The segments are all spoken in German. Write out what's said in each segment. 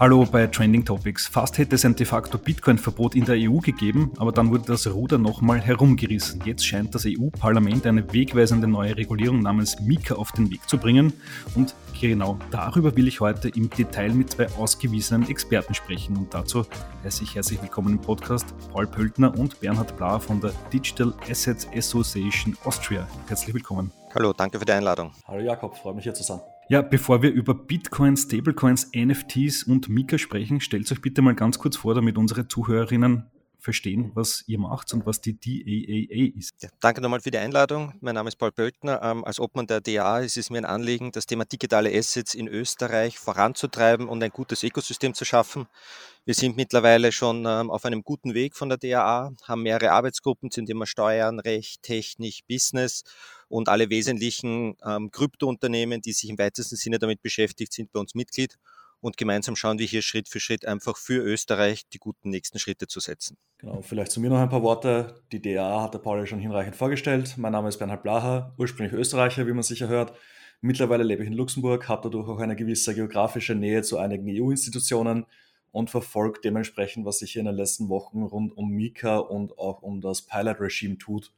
Hallo bei Trending Topics. Fast hätte es ein de facto Bitcoin-Verbot in der EU gegeben, aber dann wurde das Ruder nochmal herumgerissen. Jetzt scheint das EU-Parlament eine wegweisende neue Regulierung namens Mika auf den Weg zu bringen. Und genau darüber will ich heute im Detail mit zwei ausgewiesenen Experten sprechen. Und dazu heiße ich herzlich willkommen im Podcast Paul Pöltner und Bernhard Blauer von der Digital Assets Association Austria. Herzlich willkommen. Hallo, danke für die Einladung. Hallo Jakob, freue mich hier zu sein. Ja, bevor wir über Bitcoin, Stablecoins, NFTs und Mika sprechen, stellt euch bitte mal ganz kurz vor, damit unsere Zuhörerinnen verstehen, was ihr macht und was die DAAA ist. Ja, danke nochmal für die Einladung. Mein Name ist Paul Böltner. Ähm, als Obmann der DAA ist es mir ein Anliegen, das Thema digitale Assets in Österreich voranzutreiben und ein gutes Ökosystem zu schaffen. Wir sind mittlerweile schon ähm, auf einem guten Weg von der DAA, haben mehrere Arbeitsgruppen zum Thema Steuern, Recht, Technik, Business und alle wesentlichen ähm, Kryptounternehmen, die sich im weitesten Sinne damit beschäftigt, sind bei uns Mitglied und gemeinsam schauen wir hier Schritt für Schritt einfach für Österreich die guten nächsten Schritte zu setzen. Genau, vielleicht zu mir noch ein paar Worte. Die DA hat der Paul ja schon hinreichend vorgestellt. Mein Name ist Bernhard Blacher, ursprünglich Österreicher, wie man sicher hört. Mittlerweile lebe ich in Luxemburg, habe dadurch auch eine gewisse geografische Nähe zu einigen EU-Institutionen und verfolge dementsprechend, was sich hier in den letzten Wochen rund um Mika und auch um das Pilot-Regime tut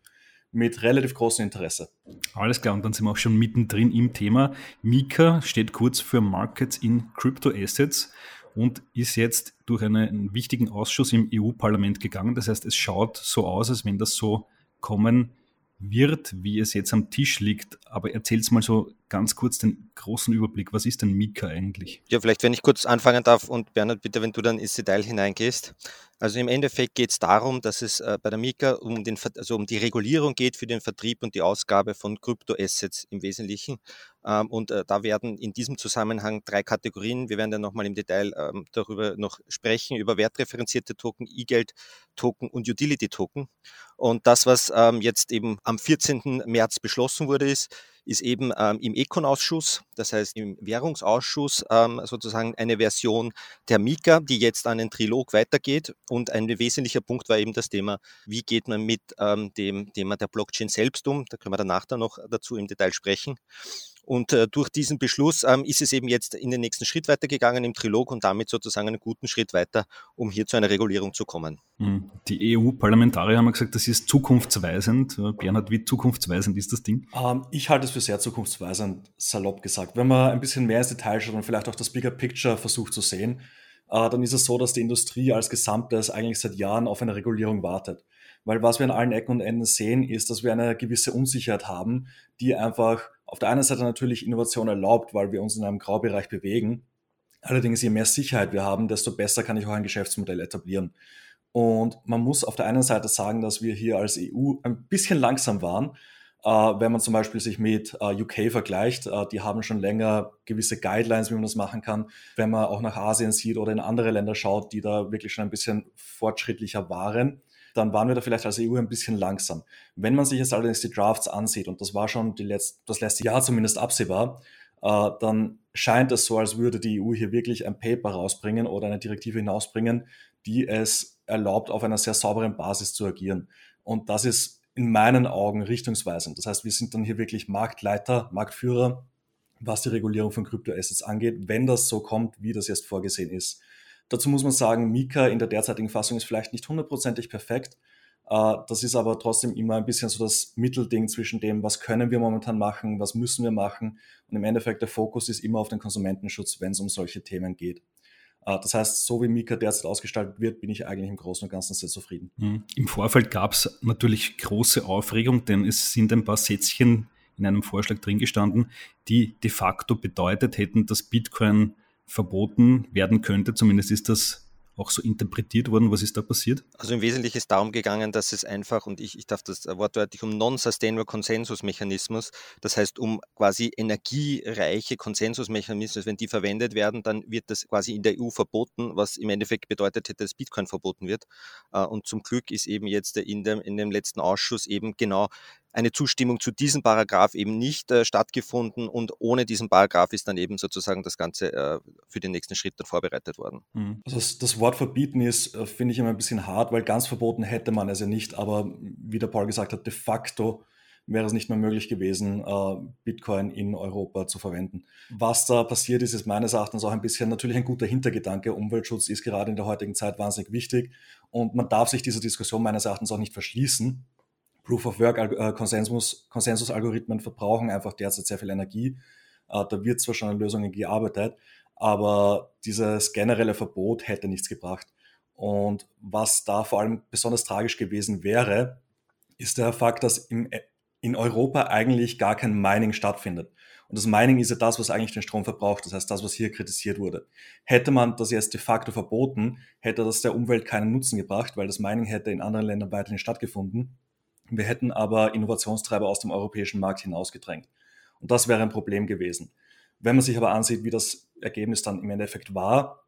mit relativ großem Interesse. Alles klar, und dann sind wir auch schon mittendrin im Thema. Mika steht kurz für Markets in Crypto Assets und ist jetzt durch einen wichtigen Ausschuss im EU-Parlament gegangen. Das heißt, es schaut so aus, als wenn das so kommen wird, wie es jetzt am Tisch liegt. Aber erzähl's mal so ganz kurz den großen Überblick. Was ist denn Mika eigentlich? Ja, vielleicht, wenn ich kurz anfangen darf und Bernhard, bitte, wenn du dann ins Detail hineingehst. Also im Endeffekt geht es darum, dass es äh, bei der Mika um, den, also um die Regulierung geht für den Vertrieb und die Ausgabe von Kryptoassets im Wesentlichen. Ähm, und äh, da werden in diesem Zusammenhang drei Kategorien, wir werden dann nochmal im Detail ähm, darüber noch sprechen, über wertreferenzierte Token, E-Geld-Token und Utility-Token. Und das, was ähm, jetzt eben am 14. März beschlossen wurde, ist, ist eben ähm, im Econ-Ausschuss, das heißt im Währungsausschuss, ähm, sozusagen eine Version der Mika, die jetzt an den Trilog weitergeht. Und ein wesentlicher Punkt war eben das Thema, wie geht man mit ähm, dem Thema der Blockchain selbst um. Da können wir danach dann noch dazu im Detail sprechen. Und äh, durch diesen Beschluss ähm, ist es eben jetzt in den nächsten Schritt weitergegangen im Trilog und damit sozusagen einen guten Schritt weiter, um hier zu einer Regulierung zu kommen. Hm. Die EU-Parlamentarier haben gesagt, das ist zukunftsweisend. Bernhard, wie zukunftsweisend ist das Ding? Ähm, ich halte es für sehr zukunftsweisend, salopp gesagt. Wenn man ein bisschen mehr ins Detail schaut und vielleicht auch das Bigger Picture versucht zu sehen, äh, dann ist es so, dass die Industrie als Gesamtes eigentlich seit Jahren auf eine Regulierung wartet. Weil was wir an allen Ecken und Enden sehen, ist, dass wir eine gewisse Unsicherheit haben, die einfach auf der einen Seite natürlich Innovation erlaubt, weil wir uns in einem Graubereich bewegen. Allerdings, je mehr Sicherheit wir haben, desto besser kann ich auch ein Geschäftsmodell etablieren. Und man muss auf der einen Seite sagen, dass wir hier als EU ein bisschen langsam waren. Äh, wenn man zum Beispiel sich mit äh, UK vergleicht, äh, die haben schon länger gewisse Guidelines, wie man das machen kann. Wenn man auch nach Asien sieht oder in andere Länder schaut, die da wirklich schon ein bisschen fortschrittlicher waren, dann waren wir da vielleicht als EU ein bisschen langsam. Wenn man sich jetzt allerdings die Drafts ansieht, und das war schon die letzt, das letzte Jahr zumindest absehbar, äh, dann scheint es so, als würde die EU hier wirklich ein Paper rausbringen oder eine Direktive hinausbringen, die es erlaubt, auf einer sehr sauberen Basis zu agieren. Und das ist in meinen Augen richtungsweisend. Das heißt, wir sind dann hier wirklich Marktleiter, Marktführer, was die Regulierung von Kryptoassets angeht, wenn das so kommt, wie das jetzt vorgesehen ist. Dazu muss man sagen, Mika in der derzeitigen Fassung ist vielleicht nicht hundertprozentig perfekt. Äh, das ist aber trotzdem immer ein bisschen so das Mittelding zwischen dem, was können wir momentan machen, was müssen wir machen. Und im Endeffekt der Fokus ist immer auf den Konsumentenschutz, wenn es um solche Themen geht. Äh, das heißt, so wie Mika derzeit ausgestaltet wird, bin ich eigentlich im Großen und Ganzen sehr zufrieden. Mhm. Im Vorfeld gab es natürlich große Aufregung, denn es sind ein paar Sätzchen in einem Vorschlag drin gestanden, die de facto bedeutet hätten, dass Bitcoin verboten werden könnte. Zumindest ist das auch so interpretiert worden. Was ist da passiert? Also im Wesentlichen ist darum gegangen, dass es einfach, und ich, ich darf das wortwörtlich, um Non-Sustainable Konsensusmechanismus, das heißt um quasi energiereiche Konsensusmechanismen, wenn die verwendet werden, dann wird das quasi in der EU verboten, was im Endeffekt bedeutet hätte, dass Bitcoin verboten wird. Äh, und zum Glück ist eben jetzt in dem, in dem letzten Ausschuss eben genau eine Zustimmung zu diesem Paragraph eben nicht äh, stattgefunden und ohne diesen Paragraph ist dann eben sozusagen das Ganze äh, für den nächsten Schritt dann vorbereitet worden. Mhm. Also das, das, Wort verbieten ist, äh, finde ich immer ein bisschen hart, weil ganz verboten hätte man es ja nicht, aber wie der Paul gesagt hat, de facto wäre es nicht mehr möglich gewesen, äh, Bitcoin in Europa zu verwenden. Was da passiert ist, ist meines Erachtens auch ein bisschen natürlich ein guter Hintergedanke. Umweltschutz ist gerade in der heutigen Zeit wahnsinnig wichtig und man darf sich dieser Diskussion meines Erachtens auch nicht verschließen. Proof of Work äh, verbrauchen einfach derzeit sehr viel Energie. Äh, da wird zwar schon an Lösungen gearbeitet, aber dieses generelle Verbot hätte nichts gebracht. Und was da vor allem besonders tragisch gewesen wäre, ist der Fakt, dass im, in Europa eigentlich gar kein Mining stattfindet. Und das Mining ist ja das, was eigentlich den Strom verbraucht. Das heißt, das, was hier kritisiert wurde. Hätte man das jetzt de facto verboten, hätte das der Umwelt keinen Nutzen gebracht, weil das Mining hätte in anderen Ländern weiterhin stattgefunden. Wir hätten aber Innovationstreiber aus dem europäischen Markt hinausgedrängt. Und das wäre ein Problem gewesen. Wenn man sich aber ansieht, wie das Ergebnis dann im Endeffekt war,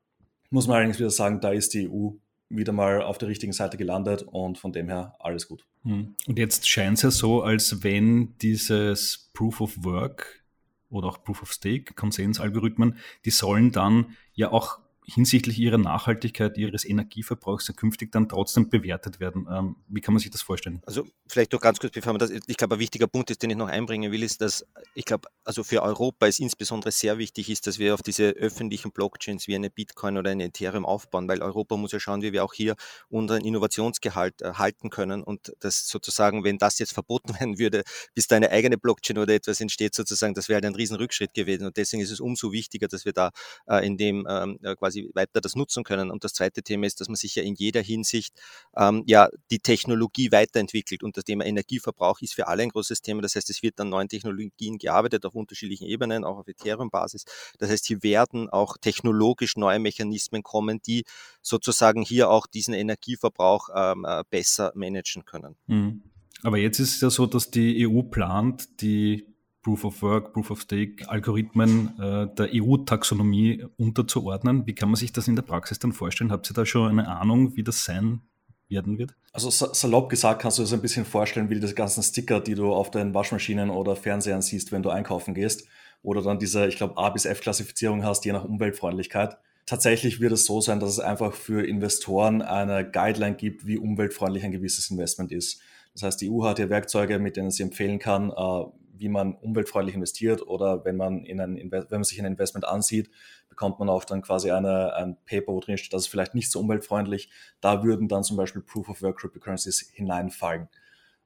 muss man allerdings wieder sagen, da ist die EU wieder mal auf der richtigen Seite gelandet und von dem her alles gut. Hm. Und jetzt scheint es ja so, als wenn dieses Proof of Work oder auch Proof of Stake, Konsensalgorithmen, die sollen dann ja auch hinsichtlich ihrer Nachhaltigkeit, ihres Energieverbrauchs künftig dann trotzdem bewertet werden. Ähm, wie kann man sich das vorstellen? Also vielleicht doch ganz kurz, bevor man das, ich glaube, ein wichtiger Punkt ist, den ich noch einbringen will, ist, dass ich glaube, also für Europa ist insbesondere sehr wichtig ist, dass wir auf diese öffentlichen Blockchains wie eine Bitcoin oder eine Ethereum aufbauen, weil Europa muss ja schauen, wie wir auch hier unseren Innovationsgehalt äh, halten können und das sozusagen, wenn das jetzt verboten werden würde, bis da eine eigene Blockchain oder etwas entsteht, sozusagen, das wäre halt ein Riesenrückschritt gewesen und deswegen ist es umso wichtiger, dass wir da äh, in dem ähm, äh, quasi quasi weiter das nutzen können. Und das zweite Thema ist, dass man sich ja in jeder Hinsicht ähm, ja die Technologie weiterentwickelt. Und das Thema Energieverbrauch ist für alle ein großes Thema. Das heißt, es wird an neuen Technologien gearbeitet auf unterschiedlichen Ebenen, auch auf Ethereum-Basis. Das heißt, hier werden auch technologisch neue Mechanismen kommen, die sozusagen hier auch diesen Energieverbrauch ähm, äh, besser managen können. Mhm. Aber jetzt ist es ja so, dass die EU plant, die Proof of Work, Proof of Stake, Algorithmen äh, der EU-Taxonomie unterzuordnen. Wie kann man sich das in der Praxis dann vorstellen? Habt ihr da schon eine Ahnung, wie das sein werden wird? Also salopp gesagt kannst du dir so ein bisschen vorstellen, wie die ganzen Sticker, die du auf den Waschmaschinen oder Fernsehern siehst, wenn du einkaufen gehst. Oder dann diese, ich glaube, A bis F-Klassifizierung hast, je nach Umweltfreundlichkeit. Tatsächlich wird es so sein, dass es einfach für Investoren eine Guideline gibt, wie umweltfreundlich ein gewisses Investment ist. Das heißt, die EU hat hier Werkzeuge, mit denen sie empfehlen kann, äh, wie man umweltfreundlich investiert oder wenn man, in ein, wenn man sich ein Investment ansieht, bekommt man auch dann quasi eine, ein Paper, wo drin steht, das ist vielleicht nicht so umweltfreundlich. Da würden dann zum Beispiel Proof of Work Cryptocurrencies hineinfallen,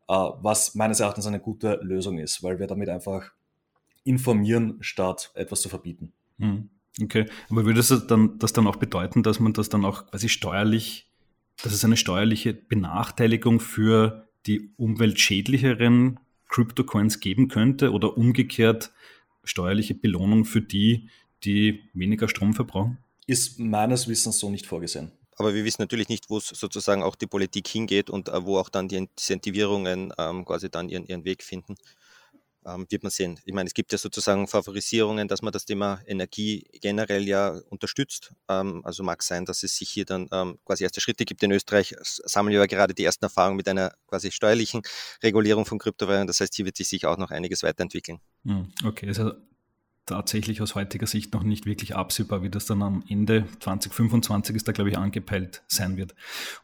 äh, was meines Erachtens eine gute Lösung ist, weil wir damit einfach informieren, statt etwas zu verbieten. Hm. Okay, aber würde das dann, das dann auch bedeuten, dass man das dann auch quasi steuerlich, dass es eine steuerliche Benachteiligung für die umweltschädlicheren Crypto-Coins geben könnte oder umgekehrt steuerliche Belohnung für die, die weniger Strom verbrauchen? Ist meines Wissens so nicht vorgesehen. Aber wir wissen natürlich nicht, wo es sozusagen auch die Politik hingeht und äh, wo auch dann die Incentivierungen ähm, quasi dann ihren, ihren Weg finden ähm, wird man sehen. Ich meine, es gibt ja sozusagen Favorisierungen, dass man das Thema Energie generell ja unterstützt. Ähm, also mag sein, dass es sich hier dann ähm, quasi erste Schritte gibt. In Österreich sammeln wir ja gerade die ersten Erfahrungen mit einer quasi steuerlichen Regulierung von Kryptowährungen. Das heißt, hier wird sich sicher auch noch einiges weiterentwickeln. Hm, okay, also tatsächlich aus heutiger Sicht noch nicht wirklich absehbar, wie das dann am Ende 2025 ist da, glaube ich, angepeilt sein wird.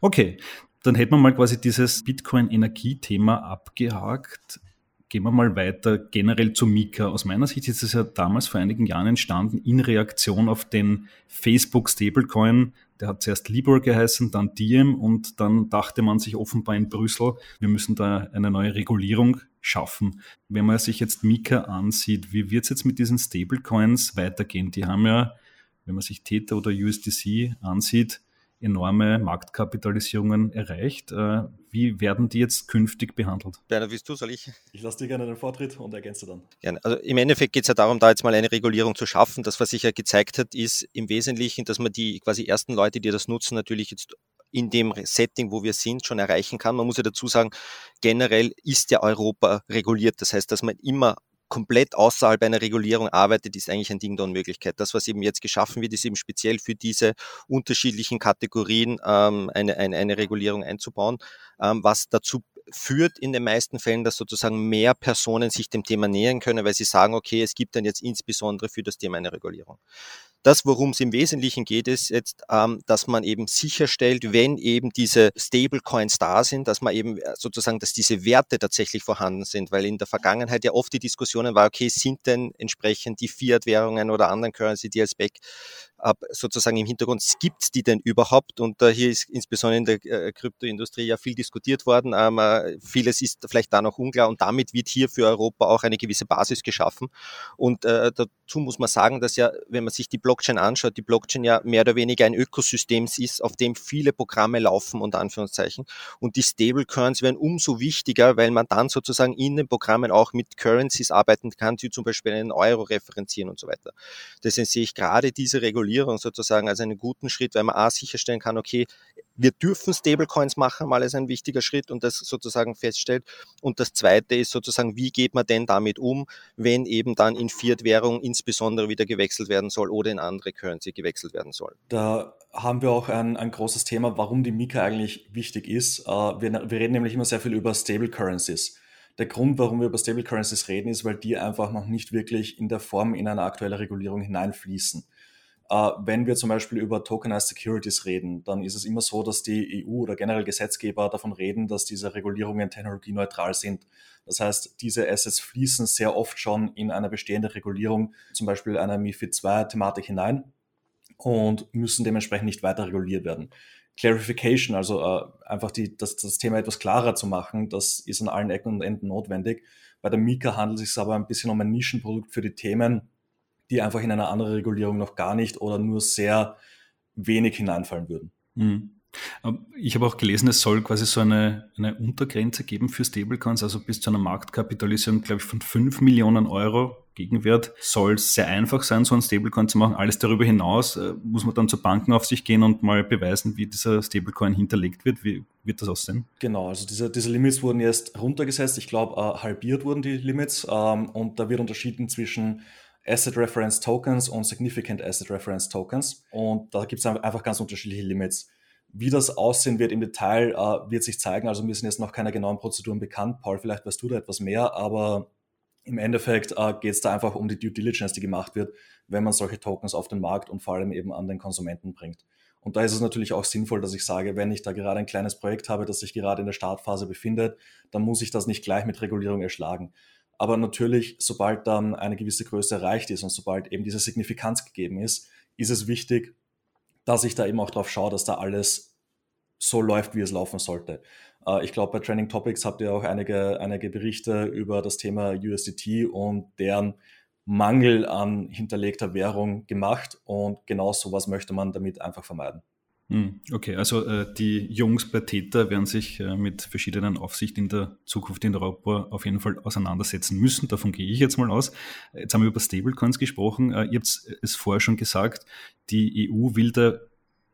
Okay, dann hätten wir mal quasi dieses Bitcoin-Energie-Thema abgehakt. Gehen wir mal weiter generell zu Mika. Aus meiner Sicht ist es ja damals vor einigen Jahren entstanden in Reaktion auf den Facebook Stablecoin. Der hat zuerst Libor geheißen, dann Diem und dann dachte man sich offenbar in Brüssel, wir müssen da eine neue Regulierung schaffen. Wenn man sich jetzt Mika ansieht, wie wird es jetzt mit diesen Stablecoins weitergehen? Die haben ja, wenn man sich Tether oder USDC ansieht, enorme Marktkapitalisierungen erreicht. Äh, wie werden die jetzt künftig behandelt? Bernhard, willst du, soll ich? Ich lasse dir gerne den Vortritt und ergänze dann. Gerne. Also im Endeffekt geht es ja darum, da jetzt mal eine Regulierung zu schaffen. Das, was sich ja gezeigt hat, ist im Wesentlichen, dass man die quasi ersten Leute, die das nutzen, natürlich jetzt in dem Setting, wo wir sind, schon erreichen kann. Man muss ja dazu sagen, generell ist ja Europa reguliert. Das heißt, dass man immer komplett außerhalb einer Regulierung arbeitet, ist eigentlich ein Ding der Unmöglichkeit. Das, was eben jetzt geschaffen wird, ist eben speziell für diese unterschiedlichen Kategorien ähm, eine, eine, eine Regulierung einzubauen, ähm, was dazu führt in den meisten Fällen, dass sozusagen mehr Personen sich dem Thema nähern können, weil sie sagen, okay, es gibt dann jetzt insbesondere für das Thema eine Regulierung. Das, worum es im Wesentlichen geht, ist jetzt, ähm, dass man eben sicherstellt, wenn eben diese Stablecoins da sind, dass man eben äh, sozusagen, dass diese Werte tatsächlich vorhanden sind, weil in der Vergangenheit ja oft die Diskussionen war, okay, sind denn entsprechend die Fiat-Währungen oder anderen Currency, die als Back ab, sozusagen im Hintergrund, gibt die denn überhaupt? Und äh, hier ist insbesondere in der äh, Kryptoindustrie ja viel diskutiert worden. Ähm, äh, vieles ist vielleicht da noch unklar und damit wird hier für Europa auch eine gewisse Basis geschaffen. Und äh, dazu muss man sagen, dass ja, wenn man sich die Blockchain anschaut, die Blockchain ja mehr oder weniger ein Ökosystem ist, auf dem viele Programme laufen, unter Anführungszeichen. Und die Stablecoins werden umso wichtiger, weil man dann sozusagen in den Programmen auch mit Currencies arbeiten kann, die zum Beispiel einen Euro referenzieren und so weiter. Deswegen sehe ich gerade diese Regulierung Regulierung sozusagen als einen guten Schritt, weil man A sicherstellen kann, okay, wir dürfen Stablecoins machen, mal als ein wichtiger Schritt und das sozusagen feststellt. Und das zweite ist sozusagen, wie geht man denn damit um, wenn eben dann in Fiat-Währung insbesondere wieder gewechselt werden soll oder in andere Currency gewechselt werden soll. Da haben wir auch ein, ein großes Thema, warum die Mika eigentlich wichtig ist. Äh, wir, wir reden nämlich immer sehr viel über Stable Currencies. Der Grund, warum wir über Stable Currencies reden, ist, weil die einfach noch nicht wirklich in der Form in eine aktuelle Regulierung hineinfließen. Äh, wenn wir zum Beispiel über Tokenized Securities reden, dann ist es immer so, dass die EU oder generell Gesetzgeber davon reden, dass diese Regulierungen technologieneutral sind. Das heißt, diese Assets fließen sehr oft schon in eine bestehende Regulierung, zum Beispiel einer MIFID II-Thematik hinein und müssen dementsprechend nicht weiter reguliert werden. Clarification, also äh, einfach die, das, das Thema etwas klarer zu machen, das ist an allen Ecken und Enden notwendig. Bei der Mika handelt es sich aber ein bisschen um ein Nischenprodukt für die Themen, die einfach in eine andere Regulierung noch gar nicht oder nur sehr wenig hineinfallen würden. Mhm. Ich habe auch gelesen, es soll quasi so eine, eine Untergrenze geben für Stablecoins, also bis zu einer Marktkapitalisierung, glaube ich, von 5 Millionen Euro Gegenwert. Soll es sehr einfach sein, so ein Stablecoin zu machen. Alles darüber hinaus äh, muss man dann zur Bankenaufsicht gehen und mal beweisen, wie dieser Stablecoin hinterlegt wird. Wie wird das aussehen? Genau, also diese, diese Limits wurden jetzt runtergesetzt. Ich glaube, äh, halbiert wurden die Limits ähm, und da wird unterschieden zwischen Asset Reference Tokens und Significant Asset Reference Tokens. Und da gibt es einfach ganz unterschiedliche Limits. Wie das aussehen wird im Detail, äh, wird sich zeigen. Also mir sind jetzt noch keine genauen Prozeduren bekannt. Paul, vielleicht weißt du da etwas mehr, aber im Endeffekt äh, geht es da einfach um die Due Diligence, die gemacht wird, wenn man solche Tokens auf den Markt und vor allem eben an den Konsumenten bringt. Und da ist es natürlich auch sinnvoll, dass ich sage, wenn ich da gerade ein kleines Projekt habe, das sich gerade in der Startphase befindet, dann muss ich das nicht gleich mit Regulierung erschlagen. Aber natürlich, sobald dann eine gewisse Größe erreicht ist und sobald eben diese Signifikanz gegeben ist, ist es wichtig, dass ich da eben auch drauf schaue, dass da alles so läuft, wie es laufen sollte. Äh, ich glaube, bei Trending Topics habt ihr auch einige, einige Berichte über das Thema USDT und deren Mangel an hinterlegter Währung gemacht und genau sowas möchte man damit einfach vermeiden. Hm, okay, also äh, die Jungs bei Theta werden sich äh, mit verschiedenen Aufsichten in der Zukunft in Europa auf jeden Fall auseinandersetzen müssen. Davon gehe ich jetzt mal aus. Jetzt haben wir über Stablecoins gesprochen. Äh, ihr habt es vorher schon gesagt, die EU will da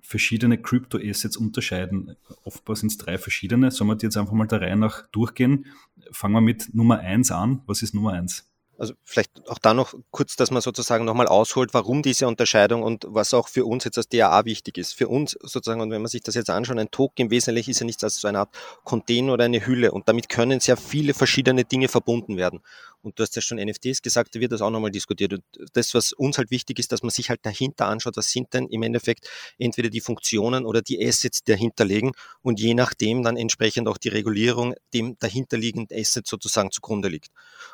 verschiedene Crypto-Assets unterscheiden. Offenbar sind es drei verschiedene. Sollen wir die jetzt einfach mal der Reihe nach durchgehen? Fangen wir mit Nummer eins an. Was ist Nummer eins? Also vielleicht auch da noch kurz, dass man sozusagen nochmal ausholt, warum diese Unterscheidung und was auch für uns jetzt als DAA wichtig ist. Für uns sozusagen, und wenn man sich das jetzt anschaut, ein Token im Wesentlichen ist ja nichts als so eine Art Container oder eine Hülle und damit können sehr viele verschiedene Dinge verbunden werden. Und du hast ja schon NFTs gesagt, da wird das auch nochmal diskutiert. Und das, was uns halt wichtig ist, dass man sich halt dahinter anschaut, was sind denn im Endeffekt entweder die Funktionen oder die Assets, die dahinter liegen und je nachdem dann entsprechend auch die Regulierung dem dahinterliegenden Asset sozusagen zugrunde liegt.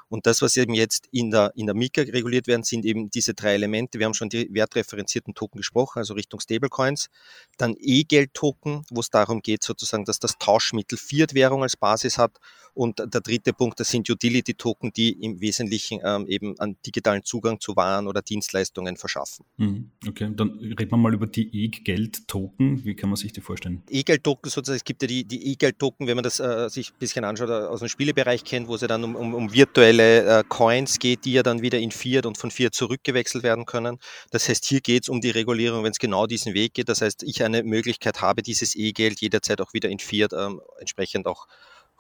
Und das, was eben jetzt in der, in der Mika reguliert werden, sind eben diese drei Elemente. Wir haben schon die wertreferenzierten Token gesprochen, also Richtung Stablecoins. Dann E-Geld-Token, wo es darum geht, sozusagen, dass das Tauschmittel Fiat-Währung als Basis hat. Und der dritte Punkt, das sind Utility-Token, die im Wesentlichen ähm, eben einen digitalen Zugang zu Waren oder Dienstleistungen verschaffen. Mhm. Okay, dann reden wir mal über die E-Geld-Token. Wie kann man sich die vorstellen? E-Geld-Token sozusagen, es gibt ja die, die E-Geld-Token, wenn man das äh, sich ein bisschen anschaut, äh, aus dem Spielebereich kennt, wo es ja dann um, um, um virtuelle äh, Coins geht, die ja dann wieder in Fiat und von Fiat zurückgewechselt werden können. Das heißt, hier geht es um die Regulierung, wenn es genau diesen Weg geht. Das heißt, ich eine Möglichkeit habe, dieses E-Geld jederzeit auch wieder in Fiat ähm, entsprechend auch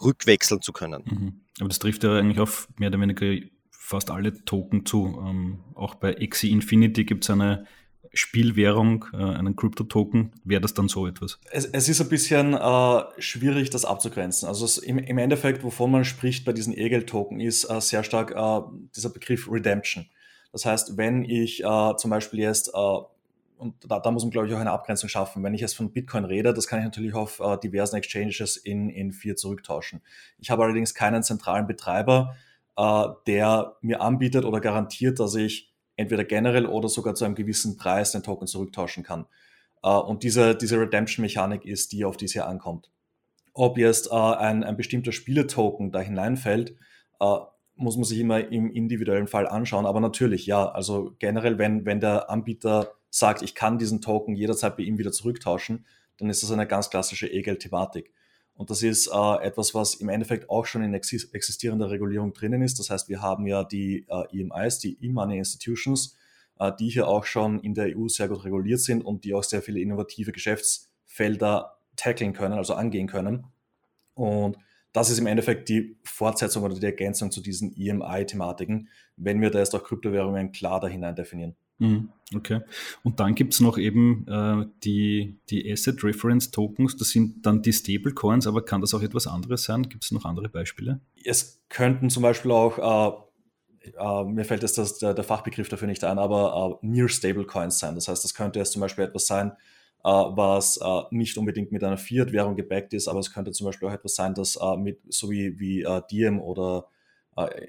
rückwechseln zu können. Mhm. Aber das trifft ja eigentlich auf mehr oder weniger fast alle Token zu. Ähm, auch bei Axie Infinity gibt es eine Spielwährung, äh, einen Crypto-Token, wäre das dann so etwas? Es, es ist ein bisschen äh, schwierig, das abzugrenzen. Also es, im, im, Endeffekt, wovon man spricht bei diesen E-Geld-Token, ist äh, sehr stark äh, dieser Begriff Redemption. Das heißt, wenn ich äh, zum Beispiel jetzt, äh, und da, da muss man, glaube ich, auch eine Abgrenzung schaffen, wenn ich jetzt von Bitcoin rede, das kann ich natürlich auf äh, diversen Exchanges in, in Fiat zurücktauschen. Ich habe allerdings keinen zentralen Betreiber, äh, der mir anbietet oder garantiert, dass ich entweder generell oder sogar zu einem gewissen Preis den Token zurücktauschen kann. Äh, und diese, diese Redemption-Mechanik ist die, auf die es hier ankommt. Ob jetzt äh, ein, ein bestimmter Spieletoken da hineinfällt, äh, muss man sich immer im individuellen Fall anschauen. Aber natürlich, ja, also generell, wenn, wenn der Anbieter sagt, ich kann diesen Token jederzeit bei ihm wieder zurücktauschen, dann ist das eine ganz klassische E-Geld-Thematik. Und das ist äh, etwas, was im Endeffekt auch schon in existierender Regulierung drinnen ist. Das heißt, wir haben ja die äh, EMIs, die E-Money Institutions, äh, die hier auch schon in der EU sehr gut reguliert sind und die auch sehr viele innovative Geschäftsfelder tackeln können, also angehen können. Und das ist im Endeffekt die Fortsetzung oder die Ergänzung zu diesen EMI-Thematiken, wenn wir da jetzt auch Kryptowährungen klar da hinein definieren. Mhm, okay. Und dann gibt es noch eben äh, die, die Asset Reference Tokens, das sind dann die Stablecoins, aber kann das auch etwas anderes sein? Gibt es noch andere Beispiele? Es könnten zum Beispiel auch, äh, äh, mir fällt jetzt das, der, der, Fachbegriff dafür nicht ein, aber äh, Near Stablecoins sein. Das heißt, das könnte jetzt zum Beispiel etwas sein, äh, was äh, nicht unbedingt mit einer Fiat-Währung gebackt ist, aber es könnte zum Beispiel auch etwas sein, das mit, so wie, wie Diem oder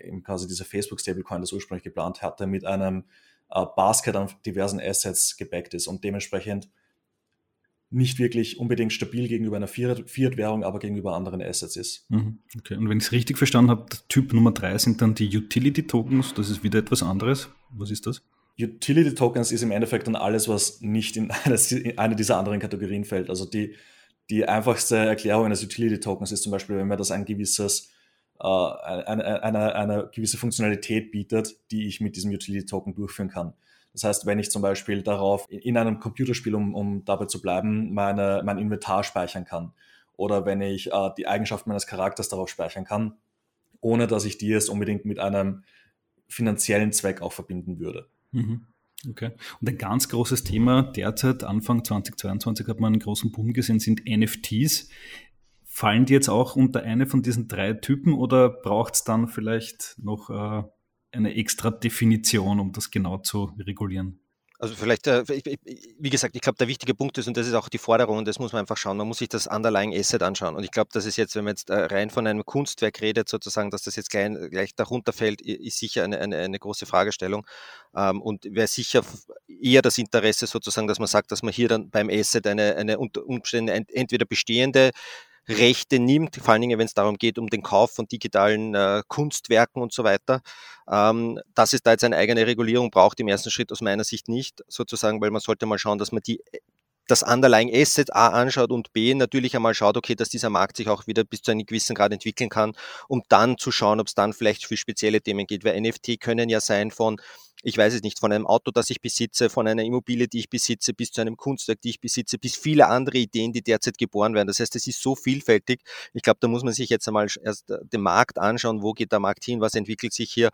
eben quasi dieser Facebook-Stablecoin das ursprünglich geplant hatte, mit einem Basket an diversen Assets gebackt ist und dementsprechend nicht wirklich unbedingt stabil gegenüber einer Fiat-Währung, aber gegenüber anderen Assets ist. Mhm, okay, und wenn ich es richtig verstanden habe, Typ Nummer drei sind dann die Utility-Tokens, das ist wieder etwas anderes. Was ist das? Utility Tokens ist im Endeffekt dann alles, was nicht in eine, in eine dieser anderen Kategorien fällt. Also die, die einfachste Erklärung eines Utility Tokens ist zum Beispiel, wenn man das ein gewisses äh, eine, eine, eine gewisse Funktionalität bietet, die ich mit diesem Utility-Token durchführen kann. Das heißt, wenn ich zum Beispiel darauf in einem Computerspiel, um, um dabei zu bleiben, meine, mein Inventar speichern kann oder wenn ich äh, die Eigenschaften meines Charakters darauf speichern kann, ohne dass ich die jetzt unbedingt mit einem finanziellen Zweck auch verbinden würde. Mhm. Okay. Und ein ganz großes Thema derzeit, Anfang 2022 hat man einen großen Boom gesehen, sind NFTs. Fallen die jetzt auch unter eine von diesen drei Typen oder braucht es dann vielleicht noch äh, eine extra Definition, um das genau zu regulieren? Also vielleicht, äh, wie gesagt, ich glaube, der wichtige Punkt ist, und das ist auch die Forderung, und das muss man einfach schauen, man muss sich das Underlying Asset anschauen. Und ich glaube, dass es jetzt, wenn man jetzt äh, rein von einem Kunstwerk redet, sozusagen, dass das jetzt gleich, gleich darunter fällt, ist sicher eine, eine, eine große Fragestellung. Ähm, und wäre sicher eher das Interesse sozusagen, dass man sagt, dass man hier dann beim Asset eine, eine unter Umständen entweder bestehende Rechte nimmt, vor allen Dingen, wenn es darum geht, um den Kauf von digitalen äh, Kunstwerken und so weiter. Ähm, dass es da jetzt eine eigene Regulierung braucht, im ersten Schritt aus meiner Sicht nicht, sozusagen, weil man sollte mal schauen, dass man die das Underlying Asset A anschaut und B natürlich einmal schaut, okay, dass dieser Markt sich auch wieder bis zu einem gewissen Grad entwickeln kann, um dann zu schauen, ob es dann vielleicht für spezielle Themen geht. Weil NFT können ja sein von ich weiß es nicht, von einem Auto, das ich besitze, von einer Immobilie, die ich besitze, bis zu einem Kunstwerk, die ich besitze, bis viele andere Ideen, die derzeit geboren werden. Das heißt, es ist so vielfältig. Ich glaube, da muss man sich jetzt einmal erst äh, den Markt anschauen, wo geht der Markt hin, was entwickelt sich hier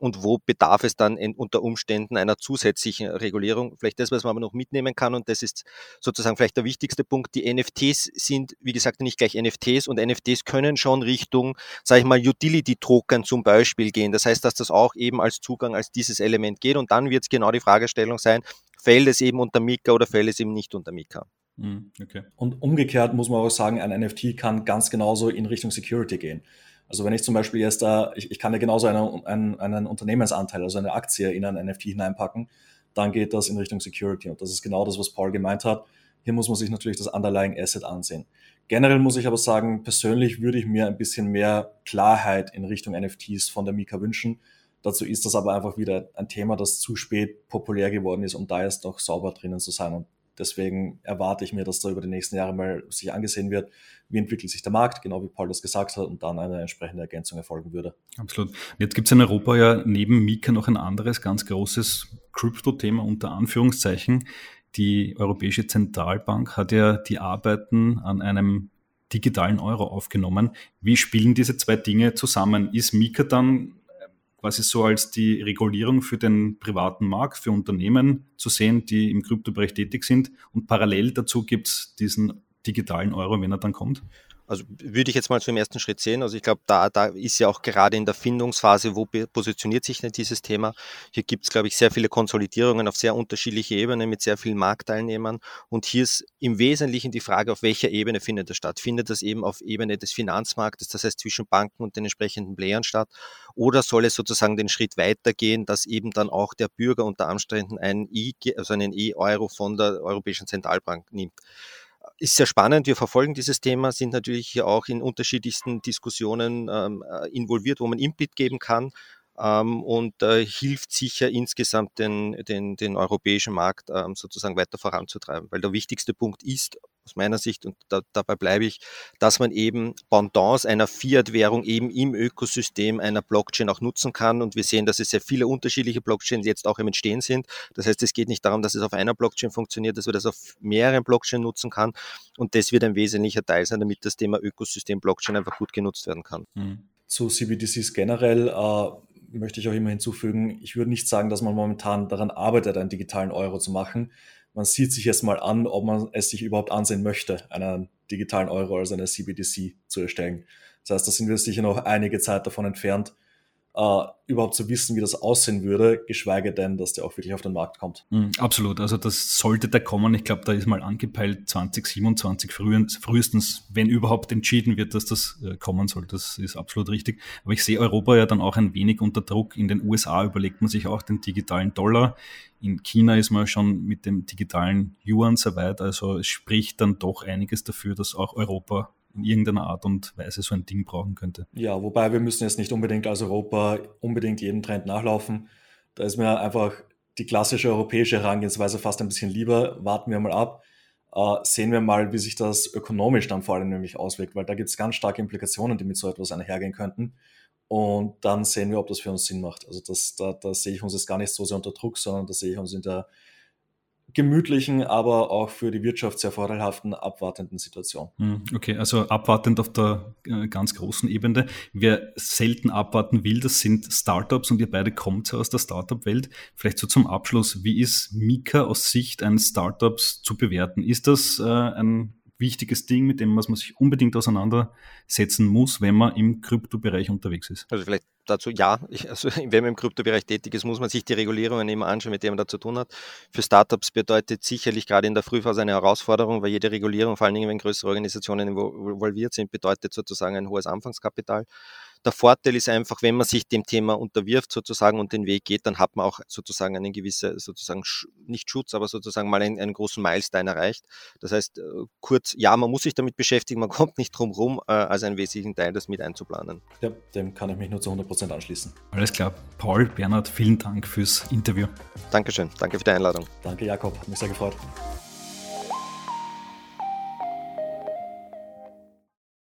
und wo bedarf es dann in, unter Umständen einer zusätzlichen Regulierung. Vielleicht das, was man aber noch mitnehmen kann und das ist sozusagen vielleicht der wichtigste Punkt. Die NFTs sind, wie gesagt, nicht gleich NFTs und NFTs können schon Richtung, sage ich mal, Utility-Token zum Beispiel gehen. Das heißt, dass das auch eben als Zugang, als dieses Element geht und dann wird es genau die Fragestellung sein, fällt es eben unter Mika oder fällt es eben nicht unter Mika. Hm, okay. Und umgekehrt muss man auch sagen, ein NFT kann ganz genauso in Richtung Security gehen. Also wenn ich zum Beispiel jetzt da, ich, ich kann ja genauso einen, einen, einen Unternehmensanteil, also eine Aktie in ein NFT hineinpacken, dann geht das in Richtung Security. Und das ist genau das, was Paul gemeint hat. Hier muss man sich natürlich das Underlying Asset ansehen. Generell muss ich aber sagen, persönlich würde ich mir ein bisschen mehr Klarheit in Richtung NFTs von der Mika wünschen. Dazu ist das aber einfach wieder ein Thema, das zu spät populär geworden ist, um da jetzt noch sauber drinnen zu sein. Und Deswegen erwarte ich mir, dass da über die nächsten Jahre mal sich angesehen wird, wie entwickelt sich der Markt, genau wie Paul das gesagt hat, und dann eine entsprechende Ergänzung erfolgen würde. Absolut. Jetzt gibt es in Europa ja neben Mika noch ein anderes ganz großes Krypto-Thema unter Anführungszeichen. Die Europäische Zentralbank hat ja die Arbeiten an einem digitalen Euro aufgenommen. Wie spielen diese zwei Dinge zusammen? Ist Mika dann quasi so als die Regulierung für den privaten Markt, für Unternehmen zu sehen, die im Kryptobereich tätig sind. Und parallel dazu gibt es diesen digitalen Euro, wenn er dann kommt? Also würde ich jetzt mal im ersten Schritt sehen. Also ich glaube, da, da ist ja auch gerade in der Findungsphase, wo positioniert sich denn dieses Thema. Hier gibt es, glaube ich, sehr viele Konsolidierungen auf sehr unterschiedliche Ebenen mit sehr vielen Marktteilnehmern. Und hier ist im Wesentlichen die Frage, auf welcher Ebene findet das statt. Findet das eben auf Ebene des Finanzmarktes, das heißt zwischen Banken und den entsprechenden Playern statt? Oder soll es sozusagen den Schritt weitergehen, dass eben dann auch der Bürger unter Umständen einen E, also einen E-Euro von der Europäischen Zentralbank nimmt? Ist sehr spannend. Wir verfolgen dieses Thema, sind natürlich hier auch in unterschiedlichsten Diskussionen ähm, äh, involviert, wo man Input geben kann ähm, und äh, hilft sicher insgesamt den, den, den europäischen Markt ähm, sozusagen weiter voranzutreiben. Weil der wichtigste Punkt ist aus meiner Sicht, und da, dabei bleibe ich, dass man eben Pendants einer Fiat-Währung eben im Ökosystem einer Blockchain auch nutzen kann. Und wir sehen, dass es sehr viele unterschiedliche Blockchains jetzt auch im Entstehen sind. Das heißt, es geht nicht darum, dass es auf einer Blockchain funktioniert, dass man das auf mehreren Blockchain nutzen kann. Und das wird ein wesentlicher Teil sein, damit das Thema Ökosystem Blockchain einfach gut genutzt werden kann. Mhm. Zu CBDCs generell äh, möchte ich auch immer hinzufügen, ich würde nicht sagen, dass man momentan daran arbeitet, einen digitalen Euro zu machen. Man sieht sich jetzt mal an, ob man es sich überhaupt ansehen möchte, einen digitalen Euro als eine CBDC zu erstellen. Das heißt, da sind wir sicher noch einige Zeit davon entfernt, äh, überhaupt zu wissen, wie das aussehen würde, geschweige denn, dass der auch wirklich auf den Markt kommt. Mhm, absolut, also das sollte da kommen. Ich glaube, da ist mal angepeilt 2027 frühestens, wenn überhaupt entschieden wird, dass das äh, kommen soll. Das ist absolut richtig. Aber ich sehe Europa ja dann auch ein wenig unter Druck. In den USA überlegt man sich auch den digitalen Dollar. In China ist man schon mit dem digitalen Yuan so weit. Also es spricht dann doch einiges dafür, dass auch Europa in irgendeiner Art und Weise so ein Ding brauchen könnte. Ja, wobei wir müssen jetzt nicht unbedingt als Europa unbedingt jedem Trend nachlaufen. Da ist mir einfach die klassische europäische Herangehensweise fast ein bisschen lieber. Warten wir mal ab. Äh, sehen wir mal, wie sich das ökonomisch dann vor allem nämlich auswirkt, weil da gibt es ganz starke Implikationen, die mit so etwas einhergehen könnten. Und dann sehen wir, ob das für uns Sinn macht. Also das, da, da sehe ich uns jetzt gar nicht so sehr unter Druck, sondern da sehe ich uns in der gemütlichen, aber auch für die Wirtschaft sehr vorteilhaften, abwartenden Situation. Hm, okay, also abwartend auf der äh, ganz großen Ebene. Wer selten abwarten will, das sind Startups und ihr beide kommt ja aus der Startup-Welt. Vielleicht so zum Abschluss, wie ist Mika aus Sicht eines Startups zu bewerten? Ist das äh, ein wichtiges Ding, mit dem man sich unbedingt auseinandersetzen muss, wenn man im Kryptobereich unterwegs ist? Also vielleicht dazu ja, ich, also wenn man im Kryptobereich tätig ist, muss man sich die Regulierungen immer anschauen, mit denen man da zu tun hat. Für Startups bedeutet sicherlich gerade in der Frühphase eine Herausforderung, weil jede Regulierung, vor allen Dingen wenn größere Organisationen involviert sind, bedeutet sozusagen ein hohes Anfangskapital. Der Vorteil ist einfach, wenn man sich dem Thema unterwirft sozusagen und den Weg geht, dann hat man auch sozusagen einen gewissen, sozusagen nicht Schutz, aber sozusagen mal einen, einen großen Meilenstein erreicht. Das heißt, äh, kurz, ja, man muss sich damit beschäftigen, man kommt nicht drum rum, äh, als einen wesentlichen Teil das mit einzuplanen. Ja, dem kann ich mich nur zu 100% anschließen. Alles klar. Paul, Bernhard, vielen Dank fürs Interview. Dankeschön. Danke für die Einladung. Danke, Jakob. Hat mich sehr gefreut.